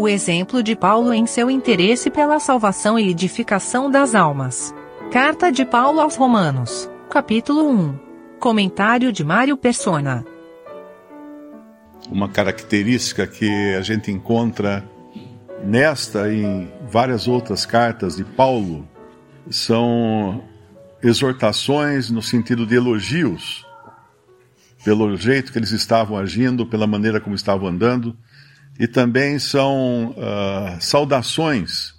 O exemplo de Paulo em seu interesse pela salvação e edificação das almas. Carta de Paulo aos Romanos, capítulo 1. Comentário de Mário Persona. Uma característica que a gente encontra nesta e em várias outras cartas de Paulo são exortações no sentido de elogios pelo jeito que eles estavam agindo, pela maneira como estavam andando, e também são uh, saudações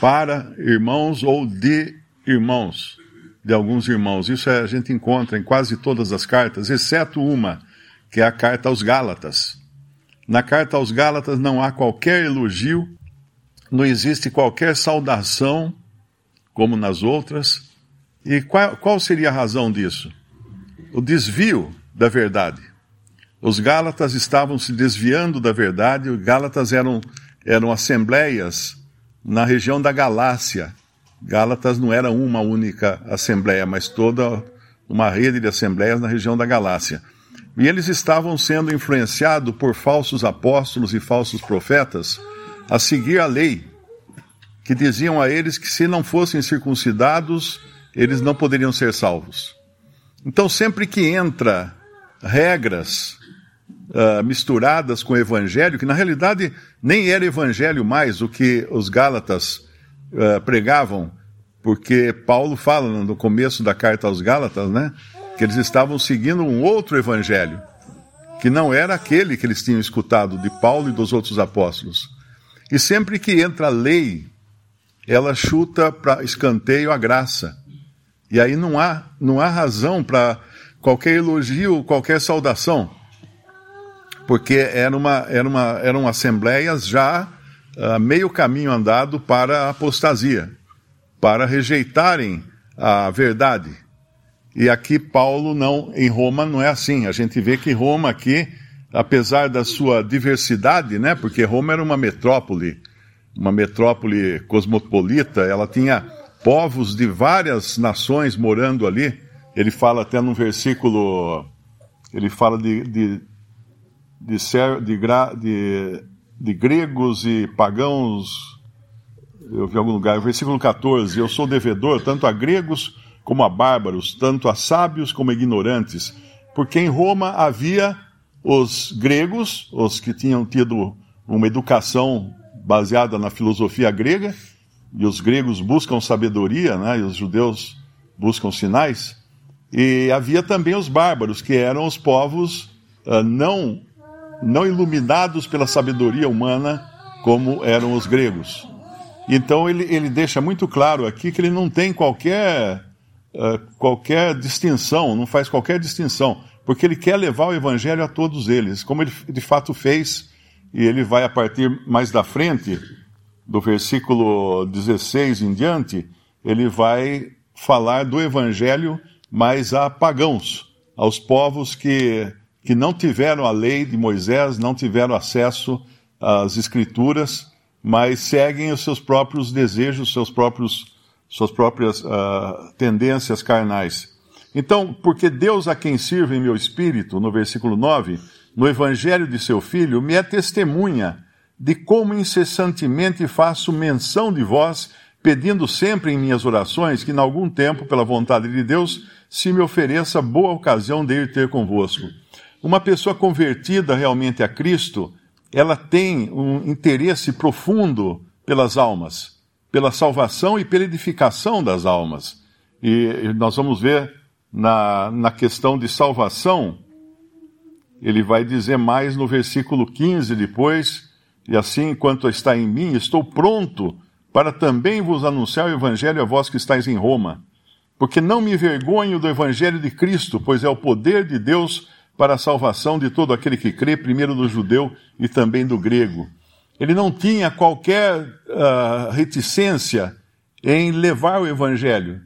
para irmãos ou de irmãos, de alguns irmãos. Isso a gente encontra em quase todas as cartas, exceto uma, que é a carta aos Gálatas. Na carta aos Gálatas não há qualquer elogio, não existe qualquer saudação, como nas outras. E qual, qual seria a razão disso? O desvio da verdade. Os Gálatas estavam se desviando da verdade, os Gálatas eram, eram assembleias na região da Galácia. Gálatas não era uma única assembleia, mas toda uma rede de assembleias na região da Galácia. E eles estavam sendo influenciados por falsos apóstolos e falsos profetas a seguir a lei, que diziam a eles que se não fossem circuncidados, eles não poderiam ser salvos. Então, sempre que entra regras uh, misturadas com o evangelho, que na realidade nem era evangelho mais o que os Gálatas uh, pregavam, porque Paulo fala no começo da carta aos Gálatas, né, que eles estavam seguindo um outro evangelho, que não era aquele que eles tinham escutado de Paulo e dos outros apóstolos. E sempre que entra a lei, ela chuta para escanteio a graça. E aí não há, não há razão para qualquer elogio, qualquer saudação, porque era uma, era uma, eram assembleias já uh, meio caminho andado para a apostasia, para rejeitarem a verdade. E aqui Paulo não, em Roma não é assim. A gente vê que Roma aqui, apesar da sua diversidade, né, porque Roma era uma metrópole, uma metrópole cosmopolita, ela tinha povos de várias nações morando ali ele fala até num versículo, ele fala de, de, de, de, de, de gregos e pagãos, eu vi algum lugar, versículo 14, eu sou devedor tanto a gregos como a bárbaros, tanto a sábios como a ignorantes, porque em Roma havia os gregos, os que tinham tido uma educação baseada na filosofia grega, e os gregos buscam sabedoria, né, e os judeus buscam sinais, e havia também os bárbaros, que eram os povos uh, não, não iluminados pela sabedoria humana, como eram os gregos. Então ele, ele deixa muito claro aqui que ele não tem qualquer, uh, qualquer distinção, não faz qualquer distinção, porque ele quer levar o evangelho a todos eles, como ele de fato fez, e ele vai a partir mais da frente, do versículo 16 em diante, ele vai falar do evangelho mas a pagãos, aos povos que, que não tiveram a lei de Moisés, não tiveram acesso às escrituras, mas seguem os seus próprios desejos, seus próprios, suas próprias uh, tendências carnais. Então, porque Deus a quem sirvo em meu espírito, no versículo 9, no evangelho de seu filho, me é testemunha de como incessantemente faço menção de vós, pedindo sempre em minhas orações que, em algum tempo, pela vontade de Deus, se me ofereça boa ocasião de ir ter convosco. Uma pessoa convertida realmente a Cristo, ela tem um interesse profundo pelas almas, pela salvação e pela edificação das almas. E nós vamos ver na, na questão de salvação, ele vai dizer mais no versículo 15 depois, e assim, enquanto está em mim, estou pronto para também vos anunciar o evangelho a vós que estáis em Roma porque não me envergonho do Evangelho de Cristo, pois é o poder de Deus para a salvação de todo aquele que crê, primeiro do judeu e também do grego. Ele não tinha qualquer uh, reticência em levar o Evangelho.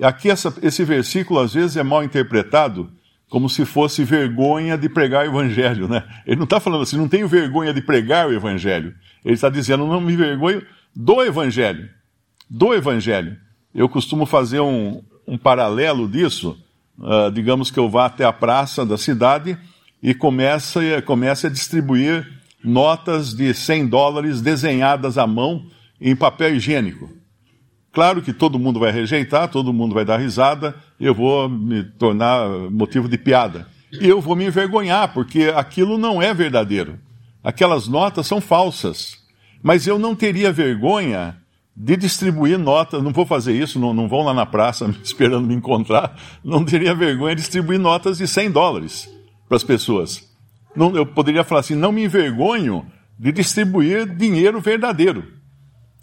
Aqui, essa, esse versículo às vezes é mal interpretado como se fosse vergonha de pregar o Evangelho. Né? Ele não está falando assim, não tenho vergonha de pregar o Evangelho. Ele está dizendo, não me vergonho do Evangelho. Do Evangelho. Eu costumo fazer um, um paralelo disso. Uh, digamos que eu vá até a praça da cidade e comece, comece a distribuir notas de 100 dólares desenhadas à mão em papel higiênico. Claro que todo mundo vai rejeitar, todo mundo vai dar risada, eu vou me tornar motivo de piada. E eu vou me envergonhar, porque aquilo não é verdadeiro. Aquelas notas são falsas. Mas eu não teria vergonha de distribuir notas, não vou fazer isso, não, não vão lá na praça esperando me encontrar, não teria vergonha de distribuir notas de 100 dólares para as pessoas. Não, eu poderia falar assim, não me envergonho de distribuir dinheiro verdadeiro.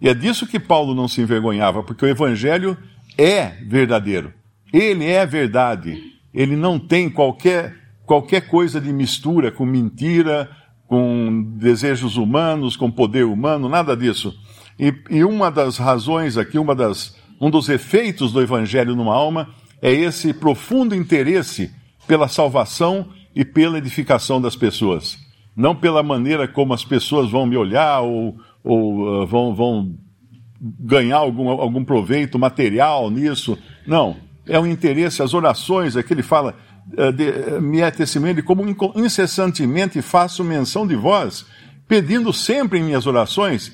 E é disso que Paulo não se envergonhava, porque o Evangelho é verdadeiro. Ele é verdade. Ele não tem qualquer, qualquer coisa de mistura com mentira, com desejos humanos, com poder humano, nada disso. E, e uma das razões aqui, uma das, um dos efeitos do Evangelho numa alma é esse profundo interesse pela salvação e pela edificação das pessoas. Não pela maneira como as pessoas vão me olhar ou, ou uh, vão, vão ganhar algum, algum proveito material nisso. Não. É um interesse, as orações, aqui ele fala, uh, de, uh, me é testemunho de como incessantemente faço menção de vós, pedindo sempre em minhas orações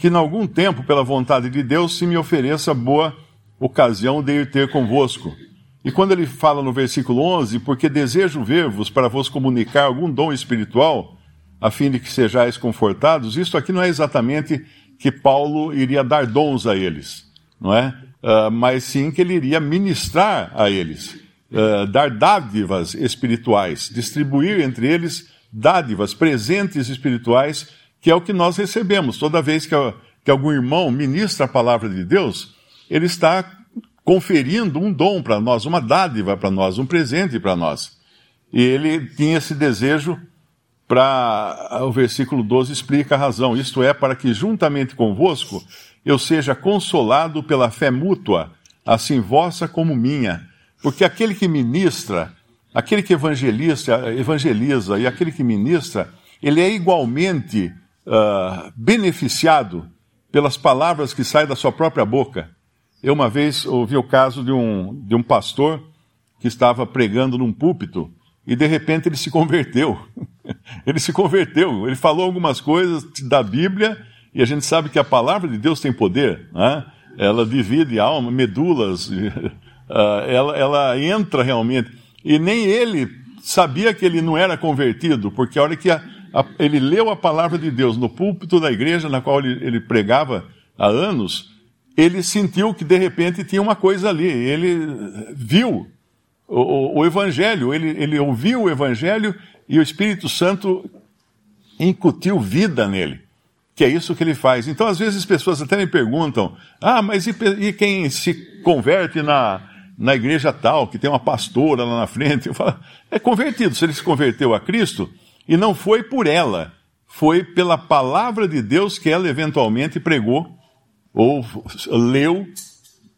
que, em algum tempo, pela vontade de Deus, se me ofereça boa ocasião de ir ter convosco. E quando ele fala no versículo 11, porque desejo ver-vos para vos comunicar algum dom espiritual, a fim de que sejais confortados, isto aqui não é exatamente que Paulo iria dar dons a eles, não é? Uh, mas sim que ele iria ministrar a eles, uh, dar dádivas espirituais, distribuir entre eles dádivas, presentes espirituais, que é o que nós recebemos. Toda vez que, que algum irmão ministra a palavra de Deus, ele está conferindo um dom para nós, uma dádiva para nós, um presente para nós. E ele tinha esse desejo para o versículo 12 explica a razão. Isto é, para que juntamente convosco eu seja consolado pela fé mútua, assim vossa como minha. Porque aquele que ministra, aquele que evangeliza e aquele que ministra, ele é igualmente uh, beneficiado pelas palavras que saem da sua própria boca. Eu uma vez ouvi o caso de um, de um pastor que estava pregando num púlpito e de repente ele se converteu. ele se converteu, ele falou algumas coisas da Bíblia e a gente sabe que a palavra de Deus tem poder, né? ela divide alma, medulas, ah, ela, ela entra realmente. E nem ele sabia que ele não era convertido, porque a hora que a, ele leu a palavra de Deus no púlpito da igreja na qual ele, ele pregava há anos, ele sentiu que de repente tinha uma coisa ali, ele viu o, o, Evangelho, ele, ele ouviu o Evangelho e o Espírito Santo incutiu vida nele. Que é isso que ele faz. Então, às vezes, as pessoas até me perguntam: ah, mas e, e quem se converte na, na igreja tal, que tem uma pastora lá na frente? Eu falo: é convertido. Se ele se converteu a Cristo, e não foi por ela, foi pela palavra de Deus que ela eventualmente pregou ou leu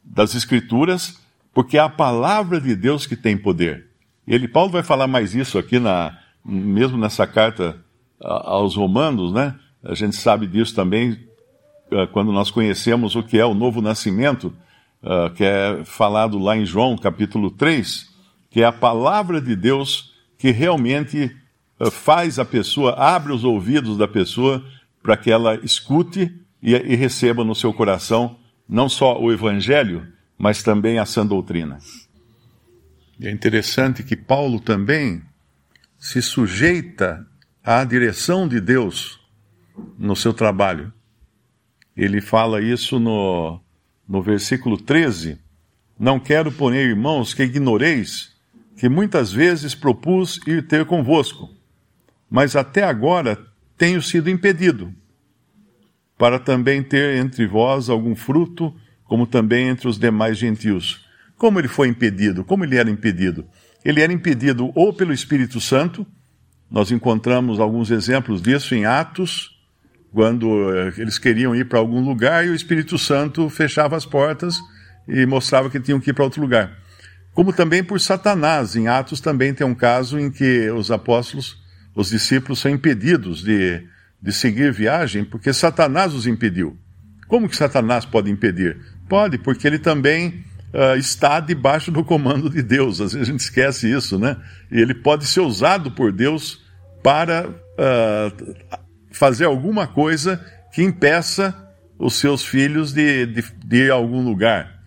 das Escrituras porque é a palavra de Deus que tem poder. Ele, Paulo vai falar mais isso aqui, na, mesmo nessa carta aos Romanos, né? A gente sabe disso também ah, quando nós conhecemos o que é o novo nascimento, ah, que é falado lá em João capítulo 3, que é a palavra de Deus que realmente faz a pessoa, abre os ouvidos da pessoa para que ela escute e, e receba no seu coração não só o evangelho, mas também a sã doutrina. É interessante que Paulo também se sujeita à direção de Deus no seu trabalho. Ele fala isso no, no versículo 13. Não quero, porém, irmãos, que ignoreis que muitas vezes propus ir ter convosco, mas até agora tenho sido impedido, para também ter entre vós algum fruto como também entre os demais gentios. Como ele foi impedido? Como ele era impedido? Ele era impedido ou pelo Espírito Santo, nós encontramos alguns exemplos disso em Atos, quando eh, eles queriam ir para algum lugar e o Espírito Santo fechava as portas e mostrava que tinham que ir para outro lugar. Como também por Satanás, em Atos também tem um caso em que os apóstolos, os discípulos, são impedidos de, de seguir viagem porque Satanás os impediu. Como que Satanás pode impedir? Pode, porque ele também uh, está debaixo do comando de Deus. Às vezes a gente esquece isso, né? Ele pode ser usado por Deus para uh, fazer alguma coisa que impeça os seus filhos de, de, de ir a algum lugar.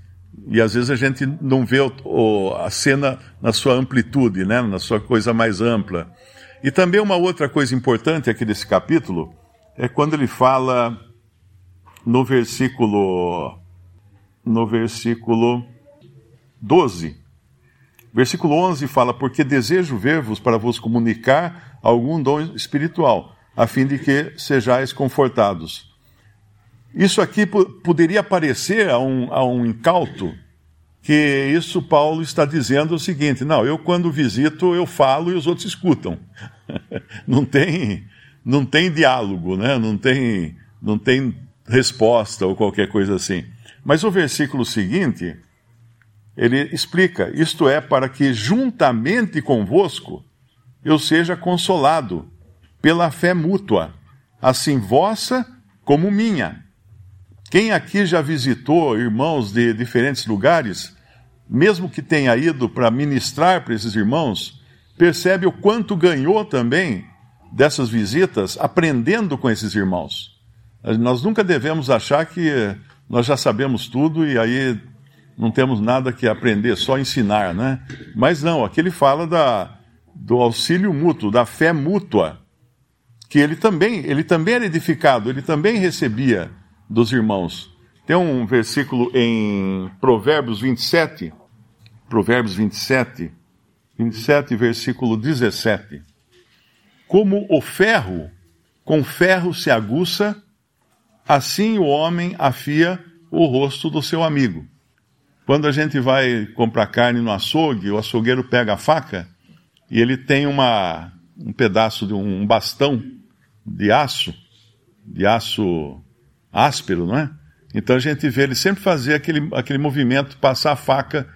E às vezes a gente não vê o, o, a cena na sua amplitude, né? na sua coisa mais ampla. E também uma outra coisa importante aqui desse capítulo é quando ele fala no versículo no versículo 12. Versículo 11 fala: Porque desejo ver-vos para vos comunicar algum dom espiritual, a fim de que sejais confortados. Isso aqui poderia parecer a um, a um incauto, que isso Paulo está dizendo o seguinte: não, eu quando visito eu falo e os outros escutam. não tem, não tem diálogo, né? não, tem, não tem resposta ou qualquer coisa assim. Mas o versículo seguinte, ele explica: isto é, para que juntamente convosco eu seja consolado pela fé mútua, assim vossa como minha. Quem aqui já visitou irmãos de diferentes lugares, mesmo que tenha ido para ministrar para esses irmãos, percebe o quanto ganhou também dessas visitas aprendendo com esses irmãos. Nós nunca devemos achar que nós já sabemos tudo e aí não temos nada que aprender, só ensinar, né? Mas não, aqui ele fala da, do auxílio mútuo, da fé mútua, que ele também, ele também era edificado, ele também recebia dos irmãos. Tem um versículo em Provérbios 27, Provérbios 27, 27, versículo 17. Como o ferro com ferro se aguça, assim o homem afia o rosto do seu amigo. Quando a gente vai comprar carne no açougue, o açougueiro pega a faca e ele tem uma, um pedaço de um bastão de aço, de aço áspero, não é? Então a gente vê ele sempre fazer aquele, aquele movimento, passar a faca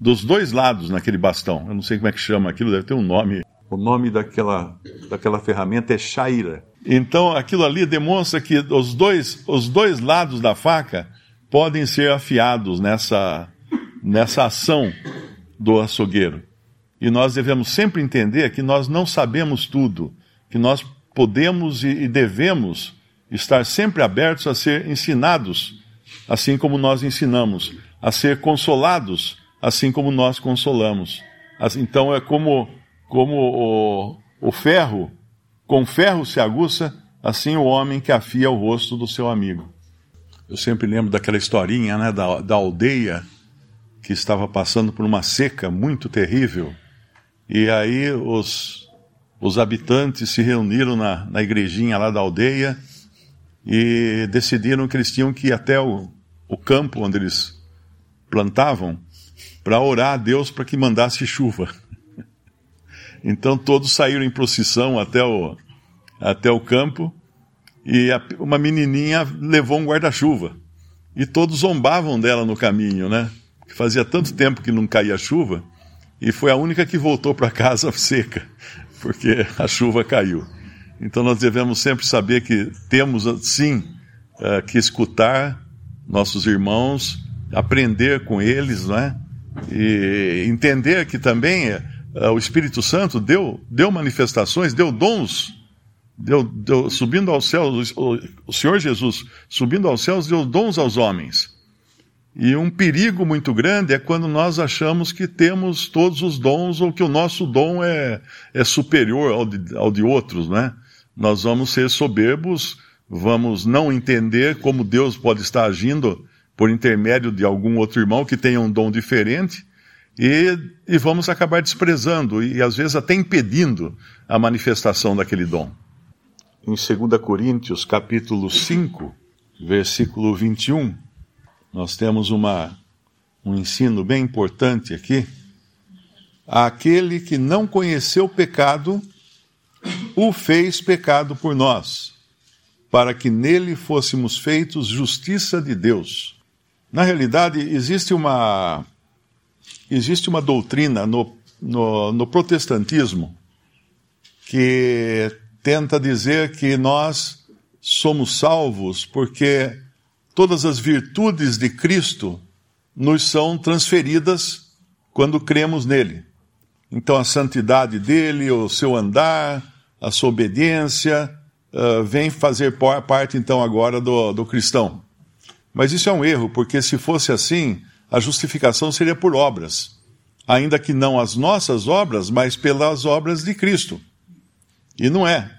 dos dois lados naquele bastão. Eu não sei como é que chama aquilo, deve ter um nome. O nome daquela, daquela ferramenta é chaira. Então aquilo ali demonstra que os dois, os dois lados da faca podem ser afiados nessa, nessa ação do açougueiro. E nós devemos sempre entender que nós não sabemos tudo, que nós podemos e devemos estar sempre abertos a ser ensinados, assim como nós ensinamos, a ser consolados, assim como nós consolamos. Então é como, como o, o ferro, com ferro se aguça, assim o homem que afia o rosto do seu amigo. Eu sempre lembro daquela historinha né, da, da aldeia que estava passando por uma seca muito terrível. E aí os, os habitantes se reuniram na, na igrejinha lá da aldeia e decidiram que eles tinham que ir até o, o campo onde eles plantavam para orar a Deus para que mandasse chuva. Então todos saíram em procissão até o, até o campo e a, uma menininha levou um guarda-chuva. E todos zombavam dela no caminho, né? Fazia tanto tempo que não caía chuva e foi a única que voltou para casa seca, porque a chuva caiu. Então nós devemos sempre saber que temos, sim, uh, que escutar nossos irmãos, aprender com eles, não é? E entender que também uh, o Espírito Santo deu, deu manifestações, deu dons, deu, deu subindo aos céus, o, o Senhor Jesus subindo aos céus deu dons aos homens. E um perigo muito grande é quando nós achamos que temos todos os dons ou que o nosso dom é, é superior ao de, ao de outros, né? Nós vamos ser soberbos, vamos não entender como Deus pode estar agindo por intermédio de algum outro irmão que tenha um dom diferente, e, e vamos acabar desprezando e às vezes até impedindo a manifestação daquele dom. Em 2 Coríntios, capítulo 5, versículo 21, nós temos uma, um ensino bem importante aqui. Aquele que não conheceu o pecado, o fez pecado por nós, para que nele fôssemos feitos justiça de Deus. Na realidade, existe uma, existe uma doutrina no, no, no protestantismo que tenta dizer que nós somos salvos porque todas as virtudes de Cristo nos são transferidas quando cremos nele. Então, a santidade dele, o seu andar, a sua obediência, uh, vem fazer parte então agora do, do cristão. Mas isso é um erro, porque se fosse assim, a justificação seria por obras, ainda que não as nossas obras, mas pelas obras de Cristo. E não é.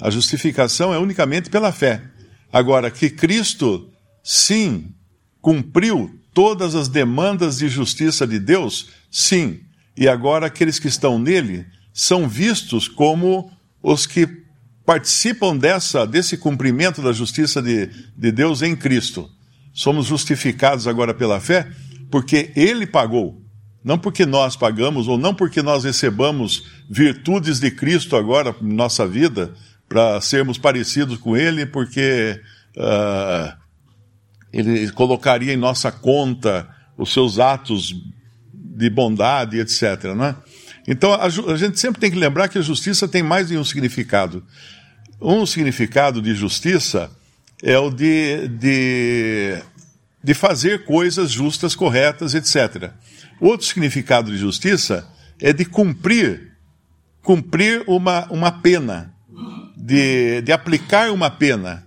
A justificação é unicamente pela fé. Agora, que Cristo, sim, cumpriu todas as demandas de justiça de Deus, sim. E agora aqueles que estão nele são vistos como os que participam dessa, desse cumprimento da justiça de, de Deus em Cristo. Somos justificados agora pela fé porque ele pagou. Não porque nós pagamos, ou não porque nós recebamos virtudes de Cristo agora em nossa vida, para sermos parecidos com Ele, porque uh, Ele colocaria em nossa conta os seus atos de bondade, etc. Não é? Então a, a gente sempre tem que lembrar que a justiça tem mais de um significado. Um significado de justiça é o de, de, de fazer coisas justas, corretas, etc. Outro significado de justiça é de cumprir, cumprir uma, uma pena de, de aplicar uma pena.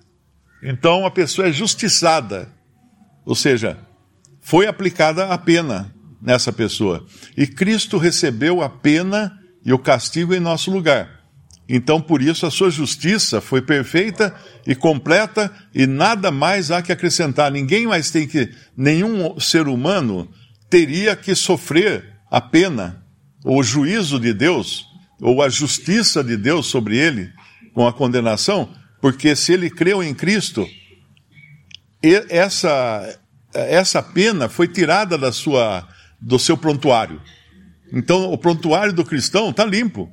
Então a pessoa é justiçada, ou seja, foi aplicada a pena nessa pessoa. E Cristo recebeu a pena e o castigo em nosso lugar. Então, por isso, a sua justiça foi perfeita e completa e nada mais há que acrescentar. Ninguém mais tem que, nenhum ser humano teria que sofrer a pena, ou o juízo de Deus, ou a justiça de Deus sobre ele, com a condenação, porque se ele creu em Cristo, essa, essa pena foi tirada da sua, do seu prontuário. Então, o prontuário do cristão está limpo.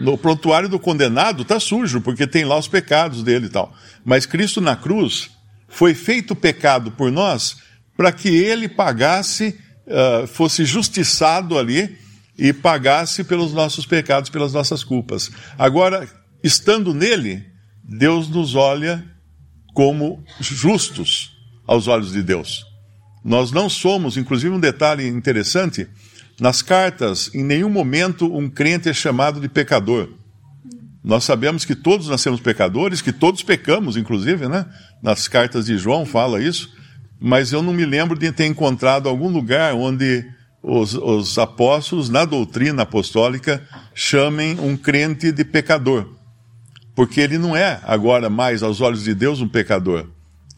No prontuário do condenado está sujo, porque tem lá os pecados dele e tal. Mas Cristo na cruz foi feito pecado por nós para que ele pagasse, uh, fosse justiçado ali e pagasse pelos nossos pecados, pelas nossas culpas. Agora, estando nele, Deus nos olha como justos aos olhos de Deus. Nós não somos, inclusive um detalhe interessante, nas cartas, em nenhum momento um crente é chamado de pecador. Nós sabemos que todos nascemos pecadores, que todos pecamos, inclusive, né? Nas cartas de João fala isso, mas eu não me lembro de ter encontrado algum lugar onde os, os apóstolos, na doutrina apostólica, chamem um crente de pecador porque ele não é agora mais aos olhos de Deus um pecador.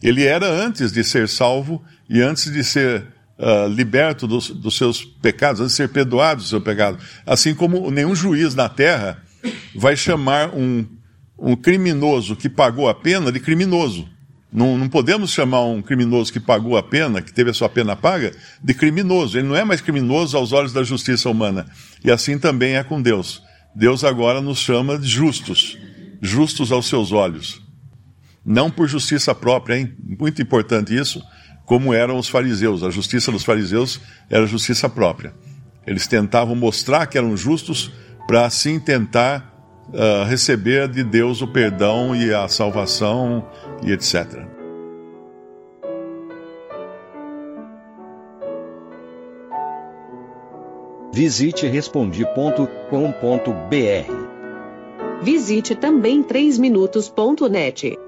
Ele era antes de ser salvo e antes de ser uh, liberto dos, dos, seus pecados, antes de ser perdoado do seu pecado. Assim como nenhum juiz na terra vai chamar um, um criminoso que pagou a pena de criminoso. Não, não, podemos chamar um criminoso que pagou a pena, que teve a sua pena paga, de criminoso. Ele não é mais criminoso aos olhos da justiça humana. E assim também é com Deus. Deus agora nos chama de justos justos aos seus olhos. Não por justiça própria, hein? Muito importante isso, como eram os fariseus. A justiça dos fariseus era justiça própria. Eles tentavam mostrar que eram justos para assim tentar uh, receber de Deus o perdão e a salvação e etc. Visite respondi.com.br Visite também 3minutos.net.